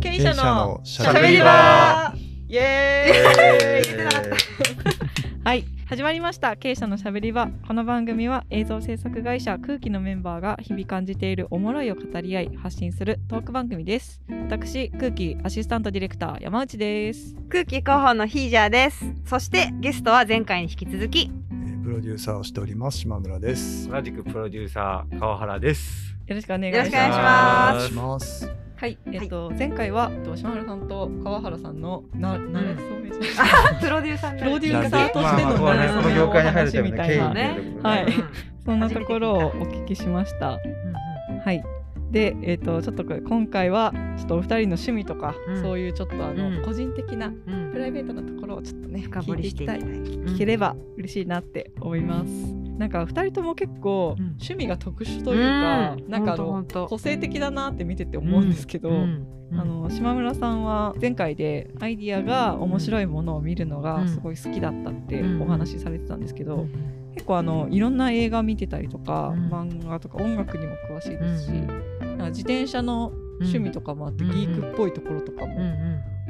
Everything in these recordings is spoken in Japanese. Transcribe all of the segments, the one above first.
経営者のししゃべり場。イエーイ。えー はい始まりました。経営者のしゃべり場。この番組は映像制作会社空気のメンバーが日々感じているおもろいを語り合い発信するトーク番組です。私空気アシスタントディレクター山内です。空気広報のヒージャーです。そしてゲストは前回に引き続き。えープロデューサーをしております島村です。同じくプロデューサー川原です。よろしくお願いしますよろしくお願いしますします。はい、えっと、前回はえっと島原さんと川原さんのな、なれそめじゃプロデューサープロデューサーとしてのなれそめこの業界に入るためみたいなの経緯っていうところはいねそんなところをお聞きしました。はい。で、えっ、と、ちょっと今回は、ちょっとお二人の趣味とか、うんそういうちょっとあの、うん個人的なうんプライベートなところをちょっとね、深掘りしていきたい聞いていきたい聞ければ嬉しいなって思います。なんか二人とも結構、うん。趣味が特殊というか、うん。なんかあの個性的だなって見てて思うんですけど、うん。あの島村さんは前回でアイディアが面白いものを見るのうん。がすごい好きだったってうん。お話しされてたんですけど、うん。結構あのいろんな映画見てたりとか、うん。漫画とか音楽にも詳しいですし、うん。なんか自転車の趣味とかもあって、うんギークっぽいところとかうん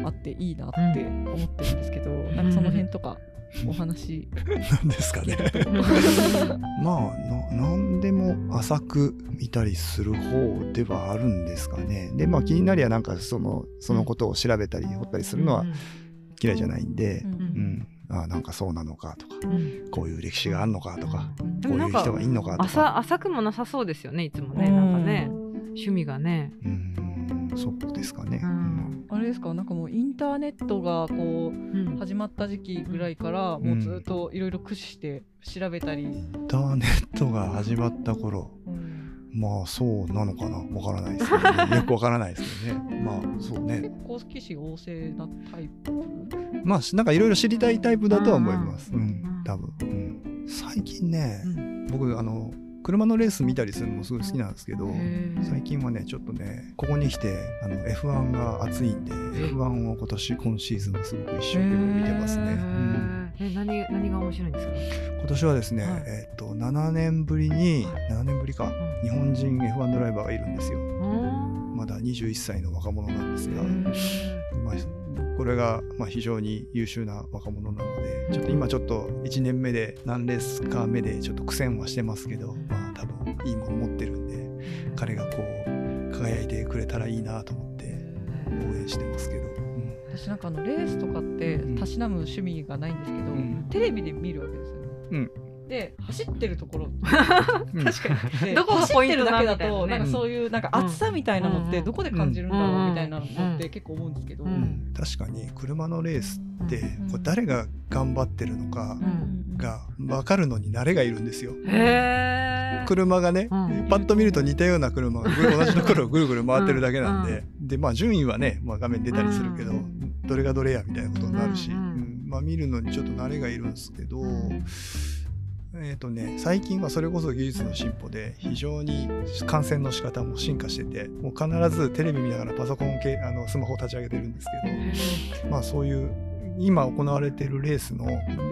もあっていいなって思ってるんですけど、なんかその辺とかお話。なんですかね。まあななんでも浅く見たりする方ではあるんですかね。でまあ気になりはなんかそのそのことを調べたり掘ったりするのは嫌いじゃないんでう、ん。うん、あなんかそうなのかとか、うん。こういう歴史があるのかとか、うん。こういう人がいんのかとか。浅浅くもなさそうですよねいつもね。なんかね趣味がね。うん、そうですかね。ううん。んあれですか？なんかもうインターネットがこううん。始まった時期ぐらいからもうずっといろいろ駆使して調べたり、インターネットが始まった頃、うん。まあそうなのかな？わからないですけど、ね、よくわからないですけどね。まあそうね。結構騎士旺盛なタイプ？まあなんかいろいろ知りたいタイプだとは思います。ううんん、多分。うん、最近ね、うん。僕あの車のレース見たりするのもすごい好きなんですけど、最近はねちょっとねここに来てあの F1 が熱いんで F1 を今年今シーズンはすごく一生懸命見てますね。へうん。何何が面白いんですか？今年はですね、はい。えっと7年ぶりに、はい。7年ぶりか、ん。日本人 F1 ドライバーがいるんですよ。うんまだ21歳の若者なんですが、まあ、これがまあ非常に優秀な若者なのでちょっと今ちょっと1年目で何レースか目でちょっと苦戦はしてますけど、まあ多分いいもの持ってるんで彼がこう輝いてくれたらいいなと思って応援してますけど、うん。私なんかあのレースとかってうん。たしなむ趣味がないんですけど、うん。テレビで見るわけですよね。うんで走ってるところ。うん。確かに。でどこが走ってるポイントだけだとなんかそういうなんか熱さみたいなのってどこで感じるんだろうみたいなのって結構思うんですけど。うん。うん確かに車のレースってうんこう誰が頑張ってるのかうん。が分かるのに慣れがいるんですよ。車がね、うん。パッと見ると似たような車が同じところをぐる ぐる回ってるだけなんで、でまあ順位はね、まあ、画面に出たりするけど、うん。どれがどれやみたいなことになるし、うん。うん。うん。まあ見るのにちょっと慣れがいるんですけど、うんえっ、とね最近はそれこそ技術の進歩で非常に観戦の仕方も進化しててもう必ずテレビ見ながらパソコン系あのスマホを立ち上げてるんですけど、まあそういう今行われているレースの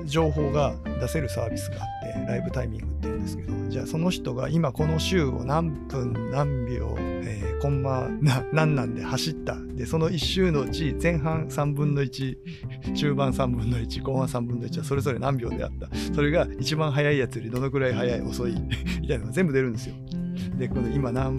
情報が出せるサービスがあってライブタイミングってんですけどじゃあその人が今この週を何分何秒、えーコンマな何なんで走った。でその1周のうち前半3分の1中盤3分の1後半3分の1はそれぞれ何秒であった。それが一番速いやつよりどのくらい速い遅いみたいなのが全部出るんですよ。でこの今何、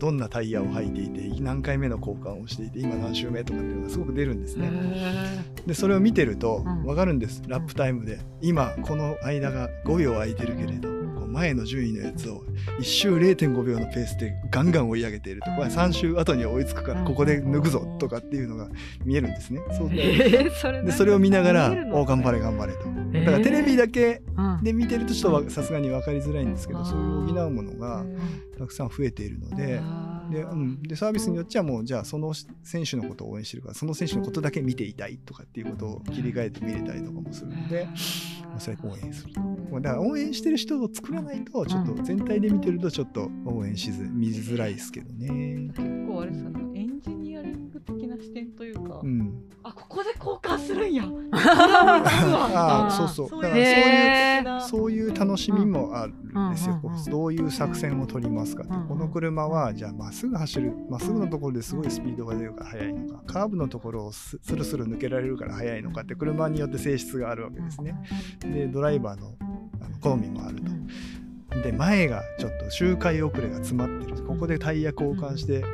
どんなタイヤを履いていて何回目の交換をしていて今何周目とかっていうのがすごく出るんですね。へでそれを見てるとうん。分かるんです、ラップタイムで。今この間が5秒空いてるけれど前の順位のやつを1周0.5秒のペースでガンガン追い上げていると。これ3周後に追いつくからうん。ここで抜くぞとかっていうのが見えるんですね。そう。でえーそれを見ながら見えるの「お頑張れ頑張れ」と。えー。だからテレビだけうんで見てるとちょっとわさすがに分かりづらいんですけどそういう補うものがたくさん増えているので。でうん、でサービスによっちゃもうじゃあその選手のことを応援してるからその選手のことだけ見ていたいとかっていうことを切り替えて見れたりとかもするので、まあそれ応援する。と。まあだから応援してる人を作らないとちょっと全体で見てるとちょっと応援しず見づらいですけどね。結構あれですかねエンジニアリング的な視点というか、うん、あここで交換するんや。ああ そうそう。だからそういうそういう楽しみもあるんですよ、うん。うんうんどういう作戦を取りますかって、この車はじゃあまっすぐ走るまっすぐのところですごいスピードが出るから速いのかカーブのところをススルスル抜けられるから速いのかって車によって性質があるわけですね。でドライバーのあの好みもあると。で前がちょっと周回遅れが詰まってる。ここでタイヤ交換して、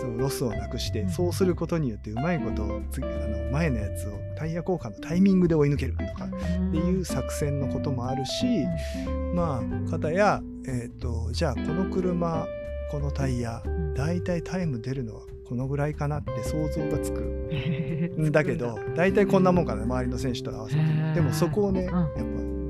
そのロスをなくして、うん。そうすることによってうまいこと次あの前のやつをタイヤ交換のタイミングで追い抜けるとかっていう作戦のこともあるし、まあ片や、えー、とじゃあこの車このタイヤだいたいタイム出るのはこのぐらいかなって想像がつく。ん だけどだ。いたいこんなもんかな周りの選手と合わせて。でもそこをね、うん。やっぱ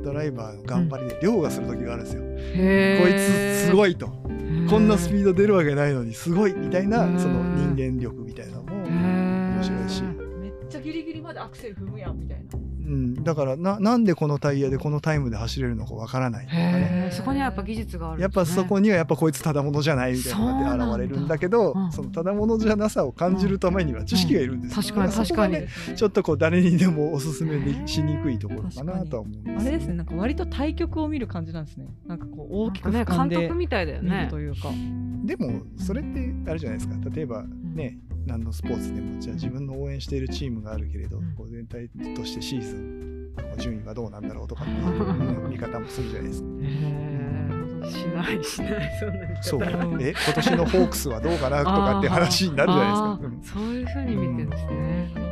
ドライバーの頑張りで凌駕する時があるんですよ、へこいつすごいと。いこんなスピード出るわけないのにすごいみたいなその人間力みたいなのも面面白いし、めっちゃギリギリまでアクセル踏むやんみたいなうん、だからななんでこのタイヤでこのタイムで走れるのかわからないとかね。へえそこにはやっぱ技術があるんやっぱそこににはやっぱこいつただものじゃないみたいなのが現れるんだけどそうなん。そのただものじゃなさを感じるためには知識がいるんですよ、確かにだらそこがね確ちょっとこう誰にでもおすすめでしにくいところかなとは思うあれですね。なんか割と対局を見る感じなんですね。なんかこう大きくね俯瞰で監督みたいだよね。というか、でもそれってあれじゃないですか。例えばね何のスポーツでもじゃあ自分の応援しているチームがあるけれど、うん。こう全体としてシーズンの順位はどうなんだろうとかっていう、ね見方もするじゃないですか。しないしないそんなそう。うん。え今年のホークスはどうかなとかって話になるじゃないですか。そういう風に見てるんですね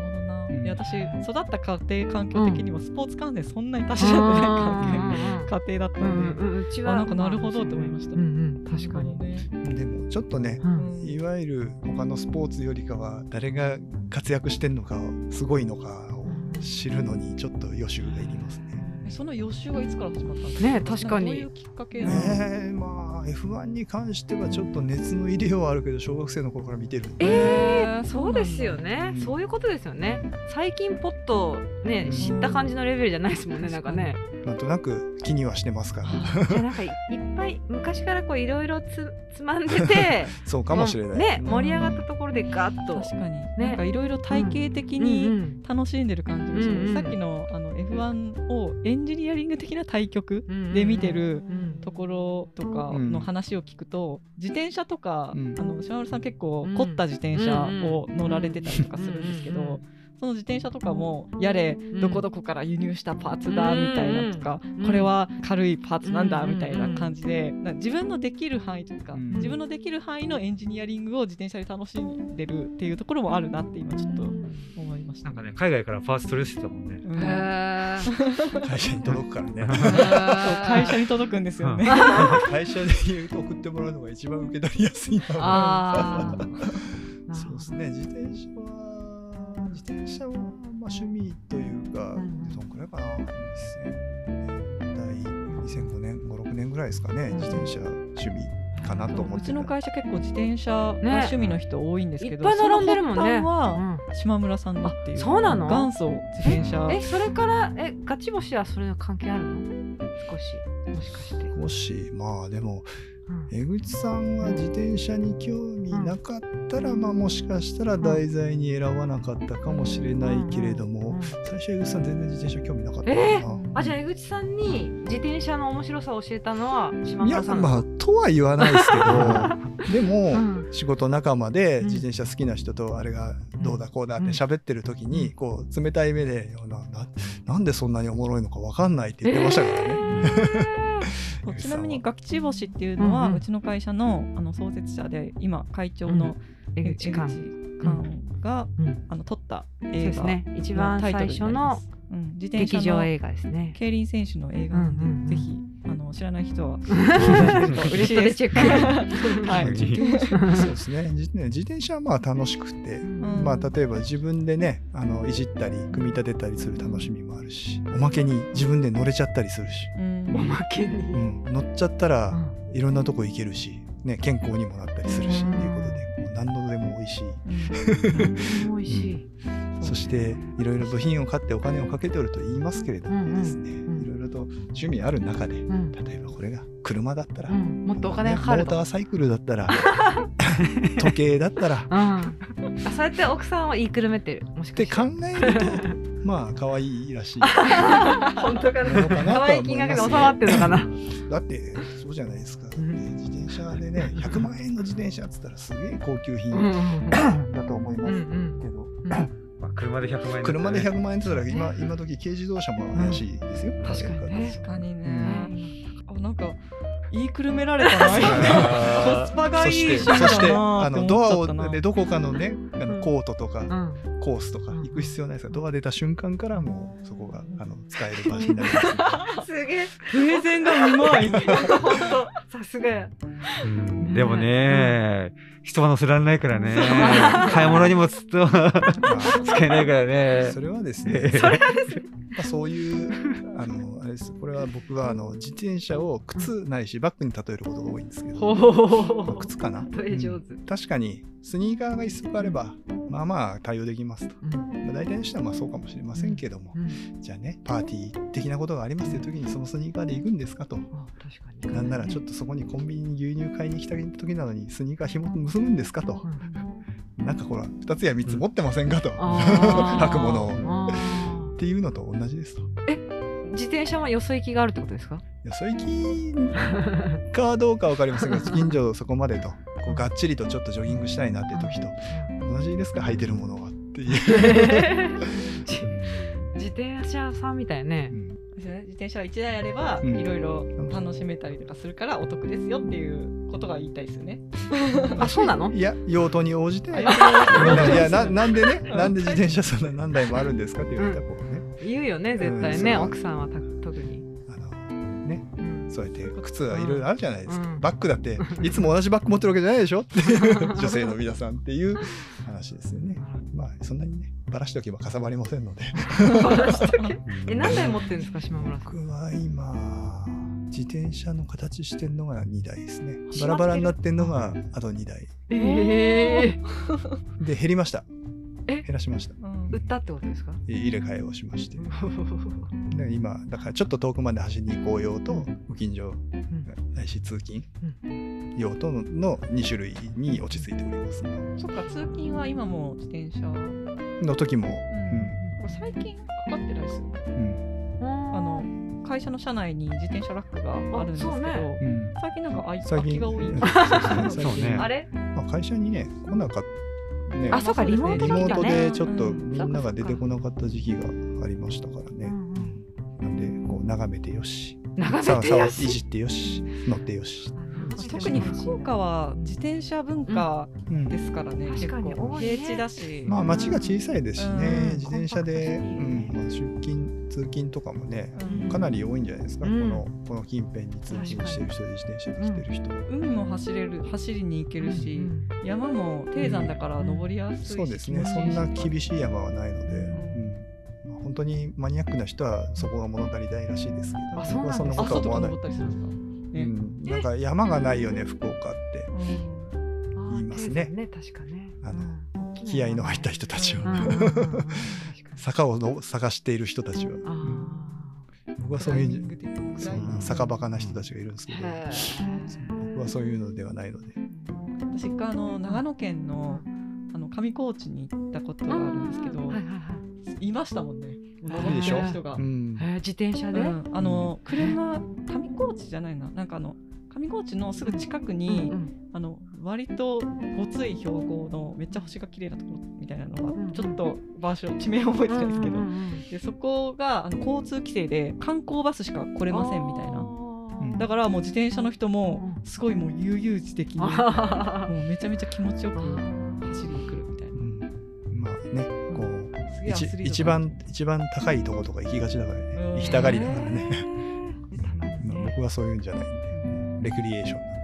なるほどな、うんいや私育った家庭環境的にもスポーツ観戦そんなにたしなくない関係家庭だったうんんで、うんうんうちはあなんかなるほどって思いました。うんうん。確かに。なるうんでもちょっとねう、ん。いわゆる他のスポーツよりかは誰が活躍してんのかすごいのかを知るのにちょっと予習がいりますね。えその予習はいつから始まったんですか？ね確かに。どういうきっかけなの？ねえまあ F1 に関してはちょっと熱の入れようはあるけど小学生の頃から見てるんで。えー、そううですよね、うん。そういうことですよね。最近ポッとねうん。知った感じのレベルじゃないですもんねなんかね。なんとなく気にはしてますからじゃあなんかいいっぱい昔からこういろいろつつまんでて そうかもしれない、ね盛り上がったところでガッと。確かに、なんかいろいろ体系的うんにうん。楽しんでる感じがします、うんうんさっきのあの F1 をエンジニアリング的な対局うんで見てるうんところとかの話を聞くと、自転車とか、うん。あの島村さん結構うん。凝った自転車を乗られてたりとかするんですけど、その自転車とかもやれうん。どこどこから輸入したパーツだみたいなとか、うん。これは軽いパーツなんだうんみたいな感じで、自分のできる範囲というか、うん。自分のできる範囲のエンジニアリングを自転車で楽しんでるっていうところもあるなって今ちょっと思いました。なんかね、海外からパーツ取り寄せてたもんね。会社に届くからね。会社に届くんですよね。会社で送ってもらうのが一番受け取りやすいなまあ趣味というか、うんどんくらいかな？2000年代2005年56年ぐらいですかね自転車趣味かなと思ってた。うちの会社結構自転車が趣味の人多いんですけど、いっぱい並んでるもんねはうん。島村さんだっていうあそうなの？元祖自転車。えそれからえガチ星はそれの関係あるの？少しもしかして、もしまあでもうん江口さんは自転車に興味なかったら、まあもしかしたら題材に選ばなかったかもしれないけれども、最初江口さん全然自転車興味なかったかな、えあじゃあ江口さんに自転車の面白さを教えたのは島いや村さん。なのまあとは言わないですけど でも、うん。仕事仲間でうん自転車好きな人とあれがどうだこうだって喋ってる時にこう冷たい目でいやなななんでそんなにおもろいのか分かんないって言ってましたからね。そうちなみにガキチ星っていうのは、ううん。うんちの会社のあの創設者で今会長の江口寛。寛が、うん。あの撮った映画ですね。一の番最初の。うん、自転車の劇場映画ですね。競輪選手の映画なんで、うんうんうん。ぜひあの知らない人は。嬉しいです。チェック。はい。自転車。そうですね。自自転車はまあ楽しくて、ん。まあ、例えば自分でねあのいじったり組み立てたりする楽しみもあるしおまけに自分で乗れちゃったりするし、うん。おまけに。うん、乗っちゃったらいろんなとこ行けるし、ね、健康にもなったりするしっていうことでこう何度でも美味しい。うん。美味しい。そしていろいろ部品を買ってお金をかけておると言いますけれどもですね、ろと趣味ある中でうん。例えばこれが車だったら、うん。もっとお金ねがかかると。モーターサイクルだったら 時計だったらっうん。あそうやって奥さんは言いくるめてる。もしかして。考えると まあ可愛いらしい。本当かな。可愛い金額ますで収まってるのかな。だってそうじゃないですか、うん。自転車でね100万円の自転車っつったらすげえ高級品だと思いますけど、車で100万円車で100万円って言ったら今今時軽自動車も怪しいですよ、確かにね。確かにね、うん。あなんか言いくるめられたな。コあスパがいいそしそしてあのドアをちゃったなでどこかのねあうん。のコートとか、うん。コースとかうん。行く必要ないですか？らドア出た瞬間からもうそこがあの使える場所になります。すげえ。プレゼンがうまい。本当本当。さすがやうん。でもね、人は乗せられないからね。買い物にもずっとま使え ないからあね。そ。れはですね。それまあそういうあのあれです。これは僕はあの自転車を靴ないしバッグに例えることが多いんですけど、ほ靴かな。うん。確かにスニーカーが一足あればまあまあ対応できますと、うん。まあ、大体の人はまあそうかもしれませんけども、うん。じゃあねパーティー的なことがありますという時にそのスニーカーで行くんですかと。あ確なんならちょっとそこにコンビニに牛乳買いに来た時なのにスニーカー紐結ぶんですかと。うん。なんかほら2つや3つ持ってませんかと、履くものを。あっていうのと同じですと。ー自転車はよそ行きがあるってことですか？よそ行きかどうか分かりませんが近所そこまでとこうがっちりとちょっとジョギングしたいなっていう時と同じですか？履いてるものはっていう、自転車さんみたいね。う。ん。自転車は1台あればうん。いろいろ楽しめたりとかするからお得ですよっていうことが言いたいですよね。あ、そうなの？いや用途に応じて。いやななんでね？うん。なんで自転車そんな何台もあるんですかって言われたらこうね言うよね、絶対ね。う。ん奥さんはた特に。あのね。うん。そうやって靴はいろいろあるじゃないですか、うん。バッグだっていつも同じバッグ持ってるわけじゃないでしょ？っていう女性の皆さんっていう 話ですよね。まあそんなにねばらしておけばかさばりませんので。え、何台持ってるんですか、島村さん。僕は今自転車の形してるのが2台ですね。バラバラになってるのがあと2台。ええ。で減りました。え？減らしました。うん売ったってことですか？え入れ替えをしまして。で今だからちょっと遠くまで走りに行こう用とご近所ないし通勤用とのの2種類に落ち着いております。ねそっか通勤は今も自転車、うん、の時も、これ最近かかってないですよね。うん。あの会社の社内に自転車ラックがあるんですけど、ね。うん。最近なんか空きが多いね。あれ？まあ、会社にね来なかったね。あ、そうか、リモーリモートトだったね。でちょっとうん。みんなが出てこなかった時期がありましたからね、うんうんなんでこう眺めてよし。眺めてよし。じってよし乗ってよし、特に福岡は自転車文化うん。ですからね、確結かに構平地だし、まあ街が小さいですしね、うん。自転車で、うん。にまあ、出勤通勤とかもねうん。かなり多いんじゃないですか、うん。このこの近辺に通勤してる人で自転車で来て。る人、海も走れる走りに行けるし、うん山も低山だから登りやすいし、そうですね。そんな厳しい山はないので、ん。うん。まあ、本当にマニアックな人はそこが物足りないらしいですけど。僕はそんなことは思わない。登ったりするんですか、ね。うん、なんか山がないよね福岡って。うん。言いますね。確かね。あのうん気合いの入った人たちは、うん。うんうんうん確かに坂をの探している人たちは、あ僕はそういうそう。坂バカな人たちがいるんですけど。僕はそういうのではないので。私一回あの長野県のあの上高地に行ったことがあるんですけど、はいはいはい。いましたもんね。登いいでしょってる人が、うん自転車で、うん。あの車上高地じゃないな。なんかあの上高地のすぐ近くに、うんあの割とごつい標高のめっちゃ星が綺麗なところみたいなのが、うんちょっと場所地名覚えてないですけど、うんうんうんでそこがあの交通規制で観光バスしか来れませんみたいな。だからもう自転車の人もうん。すごいもう悠々自適に もあうめちゃめちゃ気持ちよくー走りに来るみたいな。うん。まあねこう一一番一番高いとことか行きがちだからね。うん。行きたがりだからね。僕はそういうんじゃないんでレクリエーション。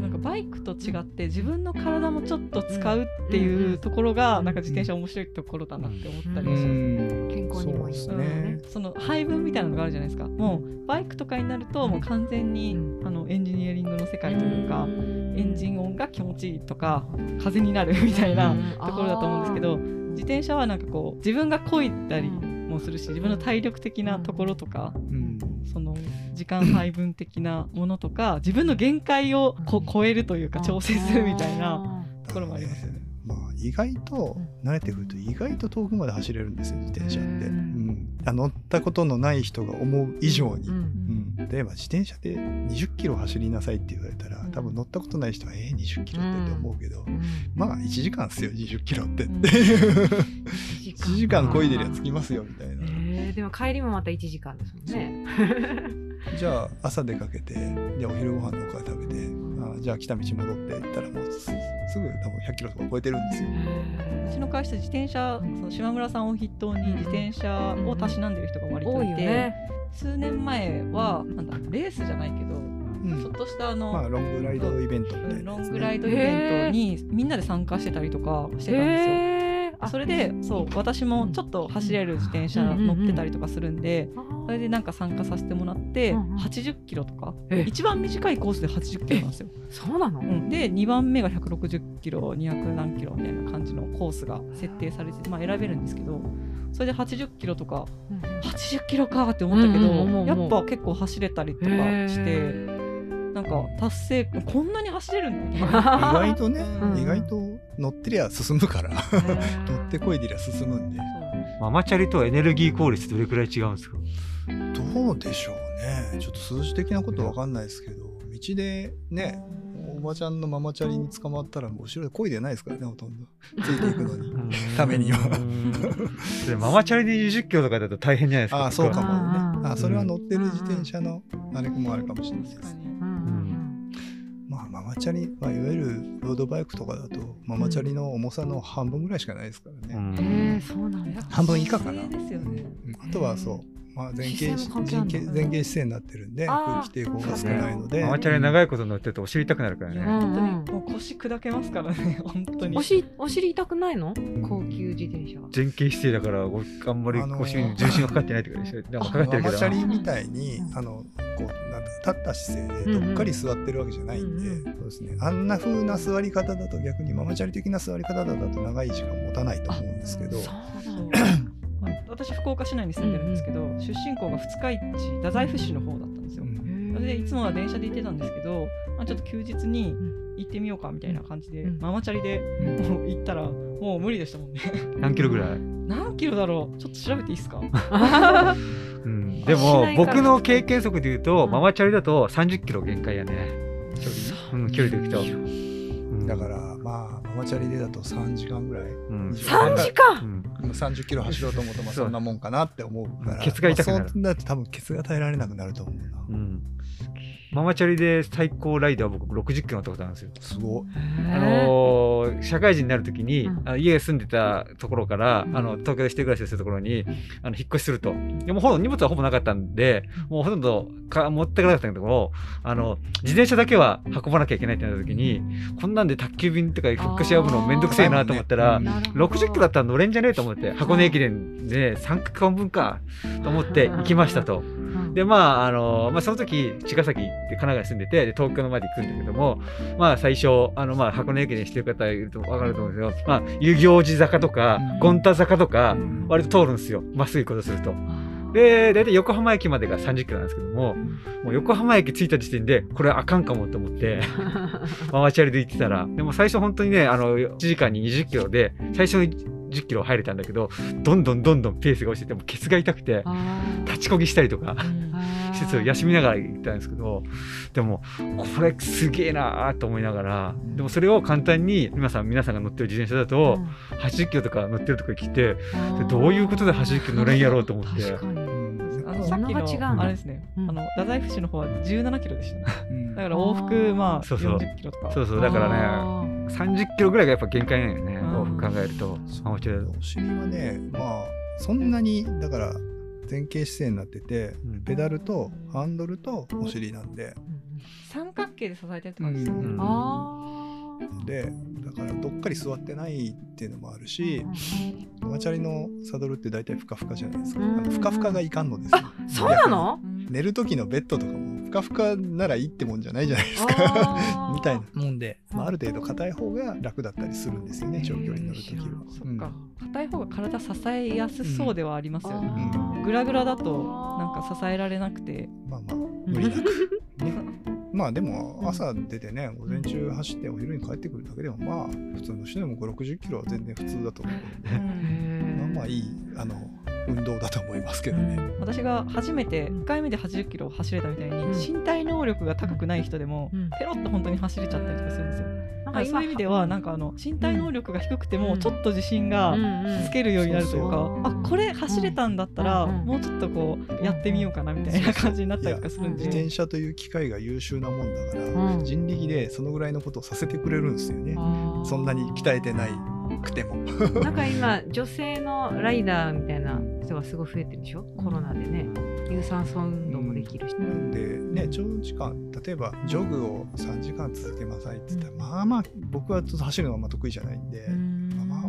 なんかバイクと違って自分の体もちょっと使うっていうところがなんか自転車面白いところだなって思ったりうします。ん。健康にもいいそうですね。その配分みたいなのがあるじゃないですか。もうバイクとかになるともう完全にうあのエンジニアリングの世界というかエンジン音が気持ちいいとか風になるみたいなところだと思うんですけど自転車はなんかこう自分が漕いだりもするし自分の体力的なところとかうん。その時間配分的なものとか 自分の限界をこ超えるというか調整するみたいなところもありますよね。まあ意外と慣れてくると意外と遠くまで走れるんですよ自転車って、ううん。乗ったことのない人が思う以上に、う例えば自転車で20キロ走りなさいって言われたらうん。多分乗ったことない人はえー、20キロってって思うけど、うん。まあ1時間っすよ20キロって、うん。っていう一1時間漕いでりゃ着きますよみたいな、えーでも帰りもまた1時間ですもんね。じゃあ朝出かけてじゃあお昼ご飯どっかで食べてあじゃあ来た道戻って行ったらもうすすぐ多分100キロとか超えてるんですよ。うちの会社自転車その島村さんを筆頭に自転車をたしなんでる人が割と多いいて。数年前はなんだレースじゃないけど、うんちょっとしたあの、まあロングライドイベントみたいなね、ロングライドイベントにみんなで参加してたりとかしてたんですよ。それでそう私もちょっと走れる自転車乗ってたりとかするんで、それでなんか参加させてもらって、うんうん。80キロとか？え一番短いコースで80キロなんですよ。そうなの？うん、で2番目が160キロ200何キロみたいな感じのコースが設定されて、まあ、選べるんですけどそれで80キロとか80キロかって思ったけど、やっぱ結構走れたりとかしてへなんか達成こんなに走れるの？みたいな。意外とね、うん。意外と乗ってりゃ進むから。乗ってこいでりゃ進むんで。ママチャリとエネルギー効率どれくらい違うんですか？どうでしょうね。ちょっと数字的なことわかんないですけど道でねおばちゃんのママチャリに捕まったらもう後ろで漕いでないですからねほとんど。ついていくのに。ためにはでママチャリで20キロとかだと大変じゃないですかああそうかもうんねあそれは乗ってる自転車のあれもあるかもしれないです。確かに。うんうんまあママチャリ、まあ、いわゆるロードバイクとかだとママチャリの重さの半分ぐらいしかないですからね、うん。えーそうなんだ。半分以下かな。あとはそう、まあ、前傾前傾姿勢になってるんで空気抵抗が少ないのでママチャリ長いこと乗ってるとお尻痛くなるからね。うん本当にもう腰砕けますからね本当に。おしお尻痛くないの？高級自転車は。前傾姿勢だからおあんまりあのーお尻に重心がかかってないとかでしょ。でもかかってるけどママチャ。リみたいにうんあのこうなんだ立った姿勢でどっかり座ってるわけじゃないんで、うんそうですね、あんな風な座り方だと逆にママチャリ的な座り方だと長い時間持たないと思うんですけど私福岡市内に住んでるんですけど、出身校が二日市太宰府市の方だったんですよ。でいつもは電車で行ってたんですけど、まあ、ちょっと休日に行ってみようかみたいな感じで、うんママチャリで行ったらもう無理でしたもんね。何キロぐらい？何キロだろう？ちょっと調べていいですか？うん。でしも僕の経験則で言うと、うん。ママチャリだと30キロ限界やね。距離。うん、距離でいくと。うん。だからまあママチャリでだと3時間ぐらい。うん。3時う間。ん。今30キロ走ろうと思うとまあそんなもんかなって思うから。ケツが痛くなる。まあそうなると多分ケツが耐えられなくなると思うな、うん。ママチャリで最高ライダーは僕60キロ乗ったことあるんですよ。すごいあのー社会人になるときに、うん。あの家住んでたところから、うん。あの東京で一人暮らしをするところにあの引っ越しすると。でもほとんど荷物はほぼなかったんでもうほとんどか持ってかなかったんだけどもあの自転車だけは運ばなきゃいけないってなった時にこんなんで宅急便とか引っ越し呼ぶのめんどくせえなと思ったら、うん。なるほど60キロだったら乗れんじゃねえと思って箱根駅伝で3区間分かと思って行きましたと。うん。でまああのまあ、その時茅ヶ崎って神奈川に住んでてで東京のまで行くんだけどもまあ最初あの、まあ、箱根駅伝してる方いると分かると思うんですけど、まあ、遊行寺坂とかうん。権太坂とかうん。割と通るんですよ。まっすぐ行こうとすると。で大体横浜駅までが30キロなんですけどももう横浜駅着いた時点でこれあかんかもと思ってママチャリで行ってたらでも最初本当にねあの1時間に20キロで最初の10キロ入れたんだけどどんどんどんどんペースが落ちててもうケツが痛くて立ちこぎしたりとか。うん。施設を休みながら行ったんですけどでもこれすげえなーと思いながらでもそれを簡単に皆さん皆さんが乗ってる自転車だと80キロとか乗ってるとか聞いてでどういうことで80キロ乗れんやろうと思ってのさっきのあれですね、うん。あの太宰府市の方は17キロでしたね。うん。だから往復まあそうそう。40キロとか。そうそうだからねあ30キロぐらいがやっぱ限界なんよね。うん。往復考えると。お尻はねまあそんなにだから前傾姿勢になっててうん。ペダルとハンドルとお尻なんで。ー三角形で支えてるって感じですよね、うん。あでだからどっかり座ってないっていうのもあるしママチャリのサドルって大体ふかふかじゃないですか。ふかふかがいかんのですよ。ーそうなの？うん寝る時のベッドとかもふかふかならいいってもんじゃないじゃないですか。みたいな。もんで、まあ、ある程度硬い方が楽だったりするんですよね長距離に乗る時はそっか。硬い方が体支えやすそうではありますよね、あーグラグラだとなんか支えられなくて。うんまあまあ無理なく。ねまあでも朝出てね午前中走ってお昼に帰ってくるだけでもまあ普通の人でも5 6 0キロは全然普通だと思う。ん。で、まあまあいいあの運動だと思いますけどね。私が初めて1回目で80キロ走れたみたいに、身体能力が高くない人でも、ペロッと本当に走れちゃったりとかするんですよ。なんかそういう意味ではなんかあの身体能力が低くてもちょっと自信がつけるようになるというか、あこれ走れたんだったらもうちょっとこうやってみようかなみたいな感じになったりとかするんで。自転車という機械が優秀なもんだから、人力でそのぐらいのことをさせてくれるんですよね。そんなに鍛えてないくても。なんか今女性のライダーみたいな人がすごい増えてるでしょ、コロナでね。有酸素運動もできるし、なん。でね長時間例えばジョグを3時間続けなさいって言ったら、まあまあ僕はちょっと走るのがあんま得意じゃないんで、まあ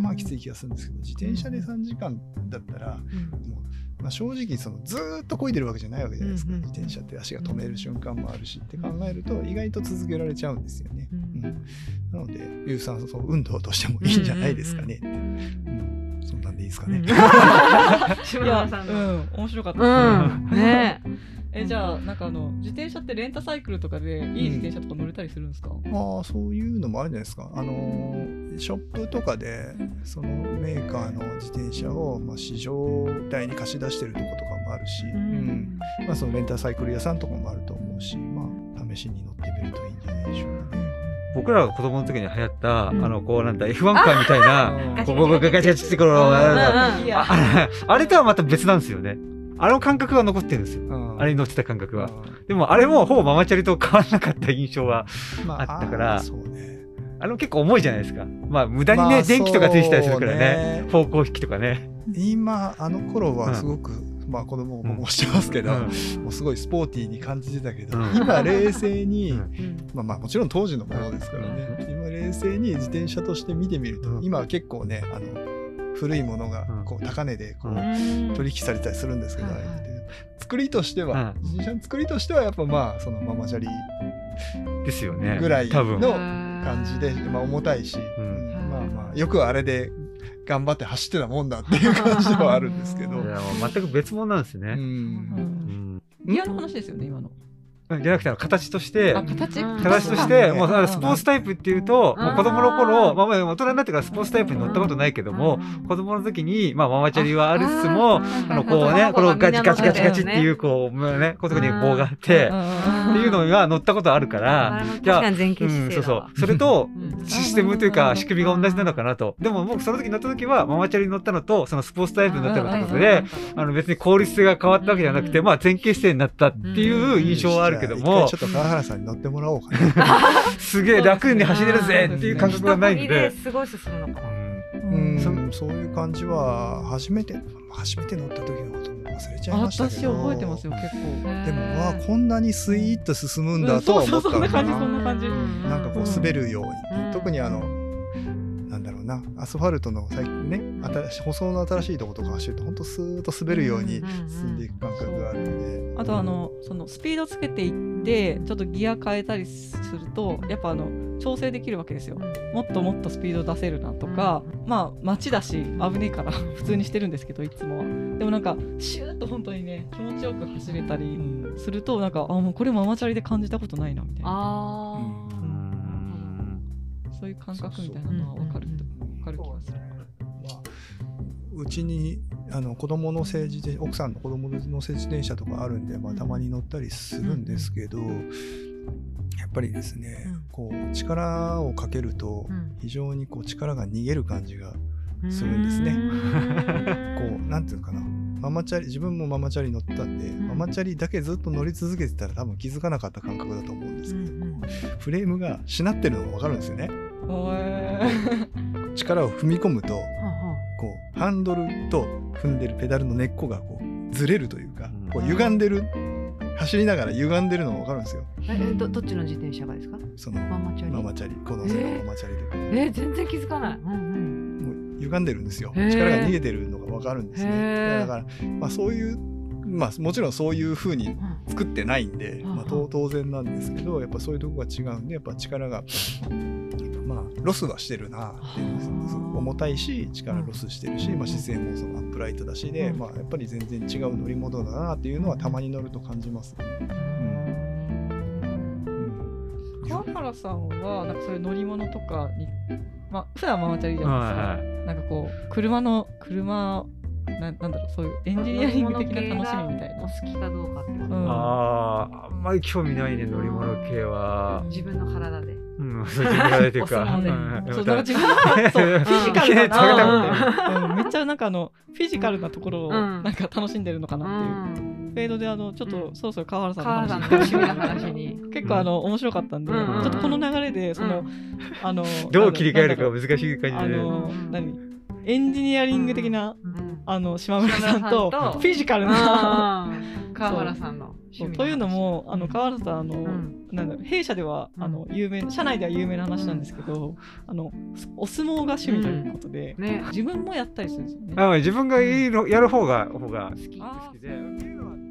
まあきつい気がするんですけど自転車で3時間だったら、もうまあ、正直そのずっと漕いでるわけじゃないわけじゃないですか、自転車って足が止める瞬間もあるしって考えると意外と続けられちゃうんですよね。うんなので有酸素運動としてもいいんじゃないですかね。うんそんなんでいいですかね。いや、うん、面白かった。ですね。ね。えじゃあなんかあの自転車ってレンタサイクルとかでいい自転車とか乗れたりするんですか、うん、ああそういうのもあるんじゃないですか。あのー、ショップとかでそのメーカーの自転車を、まあ、市場代に貸し出してるとことかもあるし、うん、うん、まあ、そのレンタサイクル屋さんとかもあると思うし、まあ、試しに乗ってみるといいんじゃないでしょうかね。僕らが子供の時に流行った、うん、あの、こうなんだ、F1 カーみたいな、ここがガチガチってころ、あれとはまた別なん。ですよね。あの感覚が残ってるん。ですよ。あれに乗ってた感覚は。でも、あれもほぼママチャリと変わらなかった印象はあったから、あの結構重いじゃないですか。まあ、無駄にね、電気とかついてたりするからね。方向引きとかね。今、あの頃はすごく、まあ子供ももしてますけど、もうすごいスポーティーに感じてたけど、今冷静に、まあまあもちろん当時のものですからね、今冷静に自転車として見てみると、今は結構ね、あの、古いものがこう高値でこう取引されたりするんですけど、作りとしては、自転車の作りとしてはやっぱまあそのママチャリですよね。ぐらいの感じで、まあ、重たいし、まあまあよくあれで頑張って走ってたもんだっていう感じではあるんですけど。全く別物なんですね。ギアの話ですよね今の。じゃなくて形として形？形としてもうスポーツタイプっていうともう子供の頃まあ大人になってからスポーツタイプに乗ったことないけども子供の時にまあママチャリはあるつつもあのこうねこのガチガチガチガチっていうこうねこういうとこに棒があってっていうのが乗ったことあるからじゃあそうそうそれとシステムというか仕組みが同じなのかなと。でも僕その時乗った時はママチャリに乗ったのとそのスポーツタイプに乗ったのってことであの別に効率性が変わったわけじゃなくてまあ前傾姿勢になったっていう印象はあるけども。ちょっと川原さんに乗ってもらおうかな。すげえ楽に走れるぜっていう感覚がないんで。すごい進むのかなうん。そういう感じは初めて初めて乗った時のことも忘れちゃいましたけど。私覚えてますよ結構。でもわこんなにスイーッと進むんだとは思ったのかな。そんな感じなん。かこう滑るように。特にあのなな。アスファルトの最近ね新しい舗装の新しいとことか走ると本当スーッと滑るように進んでいく感覚があるので。あとあのそのスピードつけていってちょっとギア変えたりするとやっぱあの調整できるわけですよ。もっともっとスピード出せるなとか、まあ街だし危ねえから 普通にしてるんですけどいつもは。でもなんかシューッと本当にね気持ちよく走れたりするとなんかあもうこれママチャリで感じたことないなみたいなそういう感覚みたいなのは分かる分かる気がする。うちにあの子供の政治で奥さんの子供の政治自転車とかあるんで、まあ、たまに乗ったりするんですけど、やっぱりですね、こう力をかけると非常にこう力が逃げる感じがするんですね。こうなんていうのかな。ママチャリ自分もママチャリ乗ったんで、ママチャリだけずっと乗り続けてたら多分気づかなかった感覚だと思うんですけど、フレームがしなってるのが分かるんですよね。力を踏み込むとこうハンドルと踏んでるペダルの根っこがこうずれるというか、こう歪んでる走りながら歪んでるのが分かるんですよ。えどどっちの自転車がですか？そのママチャリ。ママチャリ。この世のママチャリで、えー、えー、全然気づかない、うんうん、もう歪んでるんですよ。力が逃げてるのが分かるんですね。だから、まあ、そういうまあもちろんそういうふうに作ってないんで、まあ、当然なんですけどやっぱそういうとこが違うんでやっぱ力がまあロスはしてるなって重たいし力ロスしてるし、まあ、姿勢もそのアップライトだしで、まあ、やっぱり全然違う乗り物だなっていうのはたまに乗ると感じます、ね。うん。原さんはなんかそういう乗り物とかにまあ普段ママチャリじゃないですか、なんかこう車の車ななんだろうそういうエンジニアリング的な楽しみみたいな。お好きかどうかってこと、うん。あああんまり興味ないね乗り物系は。自分の体でうん、そう自分が出てるか。そうなん。か自分のそう フィジカルな、うん。めっちゃなんかあのフィジカルなところをうん。なんか楽しんでるのかうなっていう、んフェードであのちょっとうん。そろそろ川原さんの話に。結構あの面白かったんで、うん。ちょっとこの流れでその、うん。あのどう切り替えるか難しい感じで。ね。あのうん何？エンジニアリング的な、うん。あの島村さんと。フィジカルな、うん。川原さんのというのもあの川原さんあの、うん。なんだろう弊社ではうん。あの有名社内では有名な話なんですけど、あのお相撲が趣味ということで、ね。自分もやったりするんですよね。あ自分がいいのやる方が方が好き好きで。